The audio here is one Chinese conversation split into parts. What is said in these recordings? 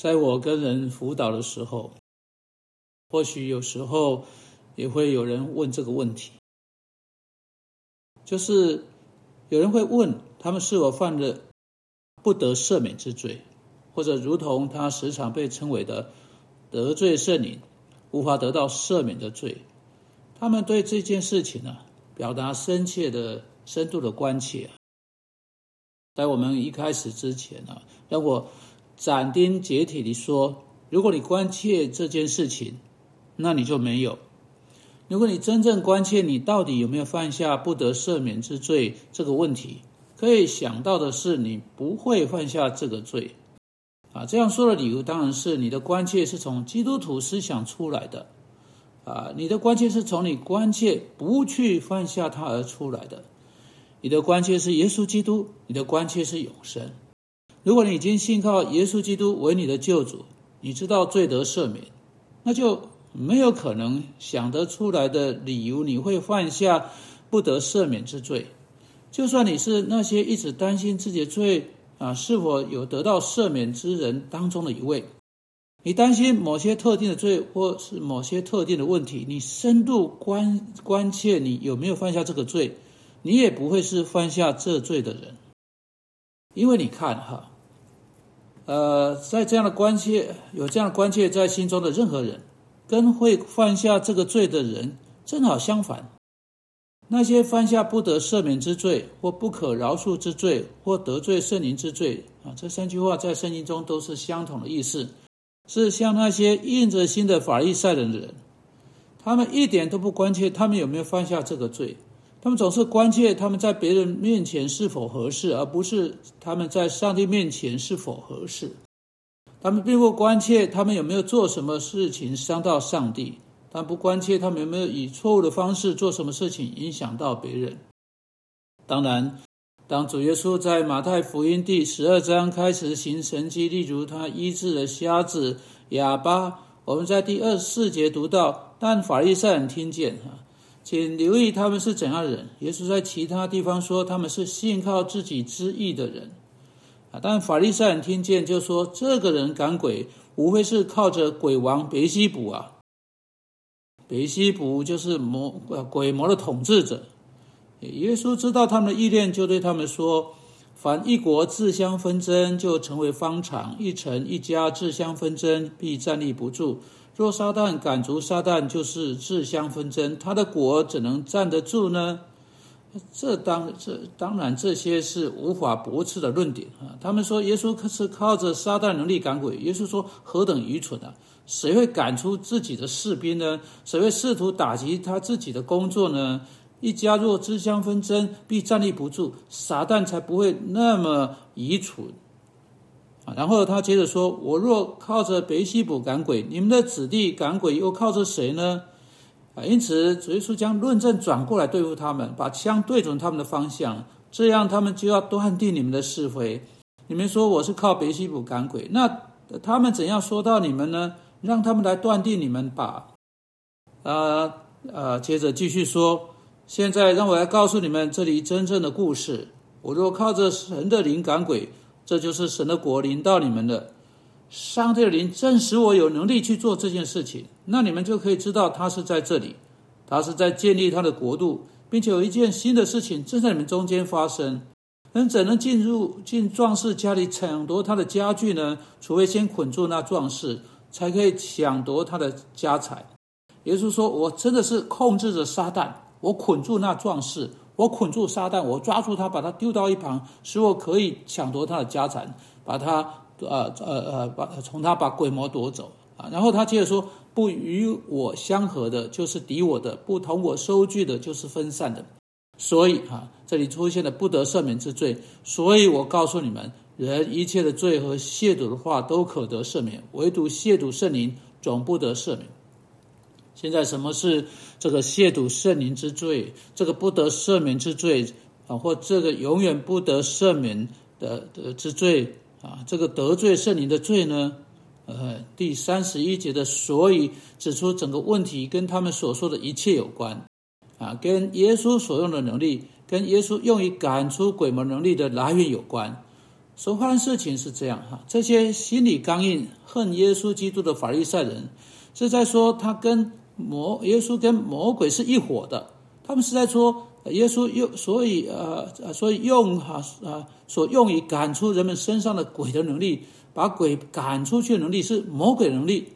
在我跟人辅导的时候，或许有时候也会有人问这个问题，就是有人会问他们是否犯了不得赦免之罪，或者如同他时常被称为的得罪圣灵，无法得到赦免的罪。他们对这件事情呢，表达深切的、深度的关切。在我们一开始之前呢，让我斩钉截铁地说：如果你关切这件事情，那你就没有；如果你真正关切你到底有没有犯下不得赦免之罪这个问题，可以想到的是，你不会犯下这个罪。啊，这样说的理由当然是你的关切是从基督徒思想出来的。啊，你的关切是从你关切不去犯下它而出来的。你的关切是耶稣基督，你的关切是永生。如果你已经信靠耶稣基督为你的救主，你知道罪得赦免，那就没有可能想得出来的理由你会犯下不得赦免之罪。就算你是那些一直担心自己的罪啊是否有得到赦免之人当中的一位，你担心某些特定的罪或是某些特定的问题，你深度关关切你有没有犯下这个罪。你也不会是犯下这罪的人，因为你看哈，呃，在这样的关切有这样的关切在心中的任何人，跟会犯下这个罪的人正好相反。那些犯下不得赦免之罪，或不可饶恕之罪，或得罪圣灵之罪啊，这三句话在圣经中都是相同的意思，是像那些硬着心的法利赛人的人，他们一点都不关切他们有没有犯下这个罪。他们总是关切他们在别人面前是否合适，而不是他们在上帝面前是否合适。他们并不关切他们有没有做什么事情伤到上帝，但不关切他们有没有以错误的方式做什么事情影响到别人。当然，当主耶稣在马太福音第十二章开始行神迹，例如他医治了瞎子、哑巴，我们在第二十四节读到，但法利赛人听见哈。请留意他们是怎样的人。耶稣在其他地方说他们是信靠自己之意的人，啊，但法利赛人听见就说这个人赶鬼，无非是靠着鬼王别西卜啊。别西卜就是魔呃鬼魔的统治者。耶稣知道他们的意念，就对他们说：凡一国自相纷争，就成为方场；一城一家自相纷争，必站立不住。若撒旦赶逐撒旦，就是自相纷争，他的国怎能站得住呢？这当这当然这些是无法驳斥的论点啊！他们说耶稣是靠着撒旦能力赶鬼，耶稣说何等愚蠢啊！谁会赶出自己的士兵呢？谁会试图打击他自己的工作呢？一家若自相纷争，必站立不住，撒旦才不会那么愚蠢。然后他接着说：“我若靠着北西卜赶鬼，你们的子弟赶鬼又靠着谁呢？”啊，因此主耶稣将论证转过来对付他们，把枪对准他们的方向，这样他们就要断定你们的是非。你们说我是靠北西卜赶鬼，那他们怎样说到你们呢？让他们来断定你们吧。啊啊，接着继续说：“现在让我来告诉你们这里真正的故事。我若靠着神的灵赶鬼。”这就是神的国临到你们的，上帝的灵证实我有能力去做这件事情，那你们就可以知道他是在这里，他是在建立他的国度，并且有一件新的事情正在你们中间发生。人怎能进入进壮士家里抢夺他的家具呢？除非先捆住那壮士，才可以抢夺他的家财。耶稣说：“我真的是控制着撒旦，我捆住那壮士。”我捆住撒旦，我抓住他，把他丢到一旁，使我可以抢夺他的家产，把他呃呃呃把从他把鬼魔夺走啊。然后他接着说：“不与我相合的，就是敌我的；不同我收据的，就是分散的。”所以啊，这里出现了不得赦免之罪。所以我告诉你们，人一切的罪和亵渎的话都可得赦免，唯独亵渎圣灵总不得赦免。现在什么是这个亵渎圣灵之罪？这个不得赦免之罪啊，或这个永远不得赦免的的之罪啊？这个得罪圣灵的罪呢？呃，第三十一节的所以指出整个问题跟他们所说的一切有关啊，跟耶稣所用的能力，跟耶稣用于赶出鬼魔能力的来源有关。所发生事情是这样哈，这些心理刚硬、恨耶稣基督的法利赛人，是在说他跟魔耶稣跟魔鬼是一伙的。他们是在说耶稣用，所以呃呃所以用哈啊所用于赶出人们身上的鬼的能力，把鬼赶出去的能力是魔鬼能力。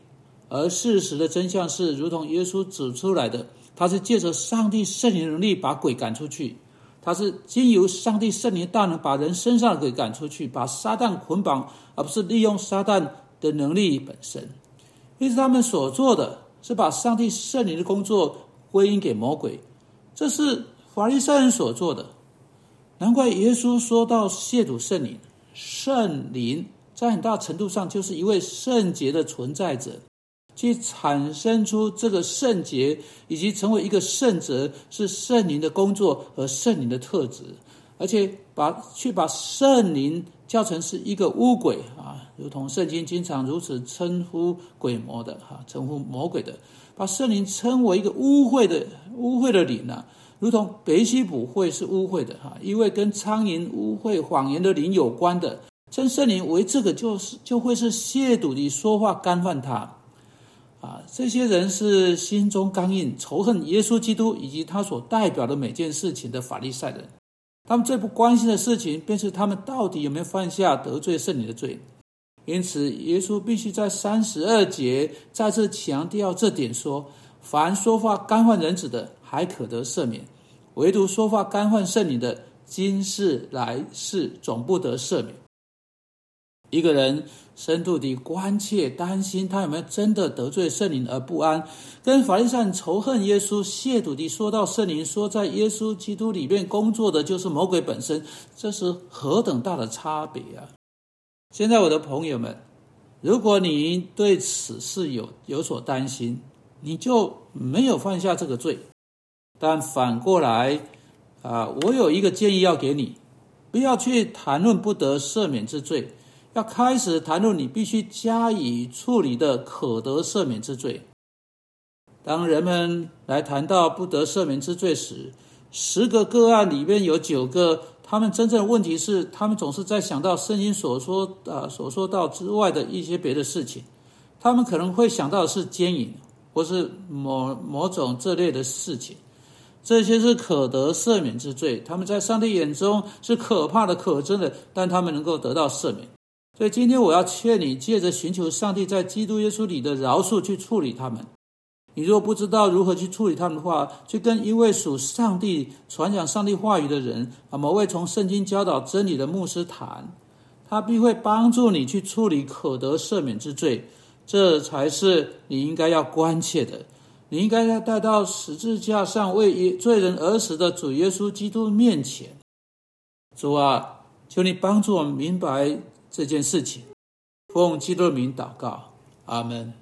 而事实的真相是，如同耶稣指出来的，他是借着上帝圣灵能力把鬼赶出去。他是经由上帝圣灵大能把人身上的鬼赶出去，把撒旦捆绑，而不是利用撒旦的能力本身。因此，他们所做的是把上帝圣灵的工作归因给魔鬼，这是法利赛人所做的。难怪耶稣说到亵渎圣灵，圣灵在很大程度上就是一位圣洁的存在者。去产生出这个圣洁，以及成为一个圣者，是圣灵的工作和圣灵的特质，而且把去把圣灵叫成是一个污鬼啊，如同圣经经常如此称呼鬼魔的哈，称呼魔鬼的，把圣灵称为一个污秽的污秽的灵呢，如同北西卜会是污秽的哈，因为跟苍蝇污秽谎言的灵有关的，称圣灵为这个就是就会是亵渎的说话干犯他。啊，这些人是心中刚硬、仇恨耶稣基督以及他所代表的每件事情的法利赛人。他们最不关心的事情，便是他们到底有没有犯下得罪圣灵的罪。因此，耶稣必须在三十二节再次强调这点：说，凡说话干犯人子的，还可得赦免；唯独说话干犯圣灵的，今世来世总不得赦免。一个人深度的关切、担心他有没有真的得罪圣灵而不安，跟法利赛仇恨耶稣、亵渎的说到圣灵，说在耶稣基督里面工作的就是魔鬼本身，这是何等大的差别啊！现在我的朋友们，如果你对此事有有所担心，你就没有犯下这个罪。但反过来啊，我有一个建议要给你，不要去谈论不得赦免之罪。要开始谈论你必须加以处理的可得赦免之罪。当人们来谈到不得赦免之罪时，十个个案里面有九个，他们真正的问题是，他们总是在想到圣经所说啊所说到之外的一些别的事情。他们可能会想到的是奸淫，或是某某种这类的事情。这些是可得赦免之罪，他们在上帝眼中是可怕的、可憎的，但他们能够得到赦免。所以今天我要劝你，借着寻求上帝在基督耶稣里的饶恕去处理他们。你若不知道如何去处理他们的话，去跟一位属上帝、传讲上帝话语的人啊，某位从圣经教导真理的牧师谈，他必会帮助你去处理可得赦免之罪。这才是你应该要关切的。你应该要带到十字架上为罪人而死的主耶稣基督面前。主啊，求你帮助我们明白。这件事情，奉基督的名祷告，阿门。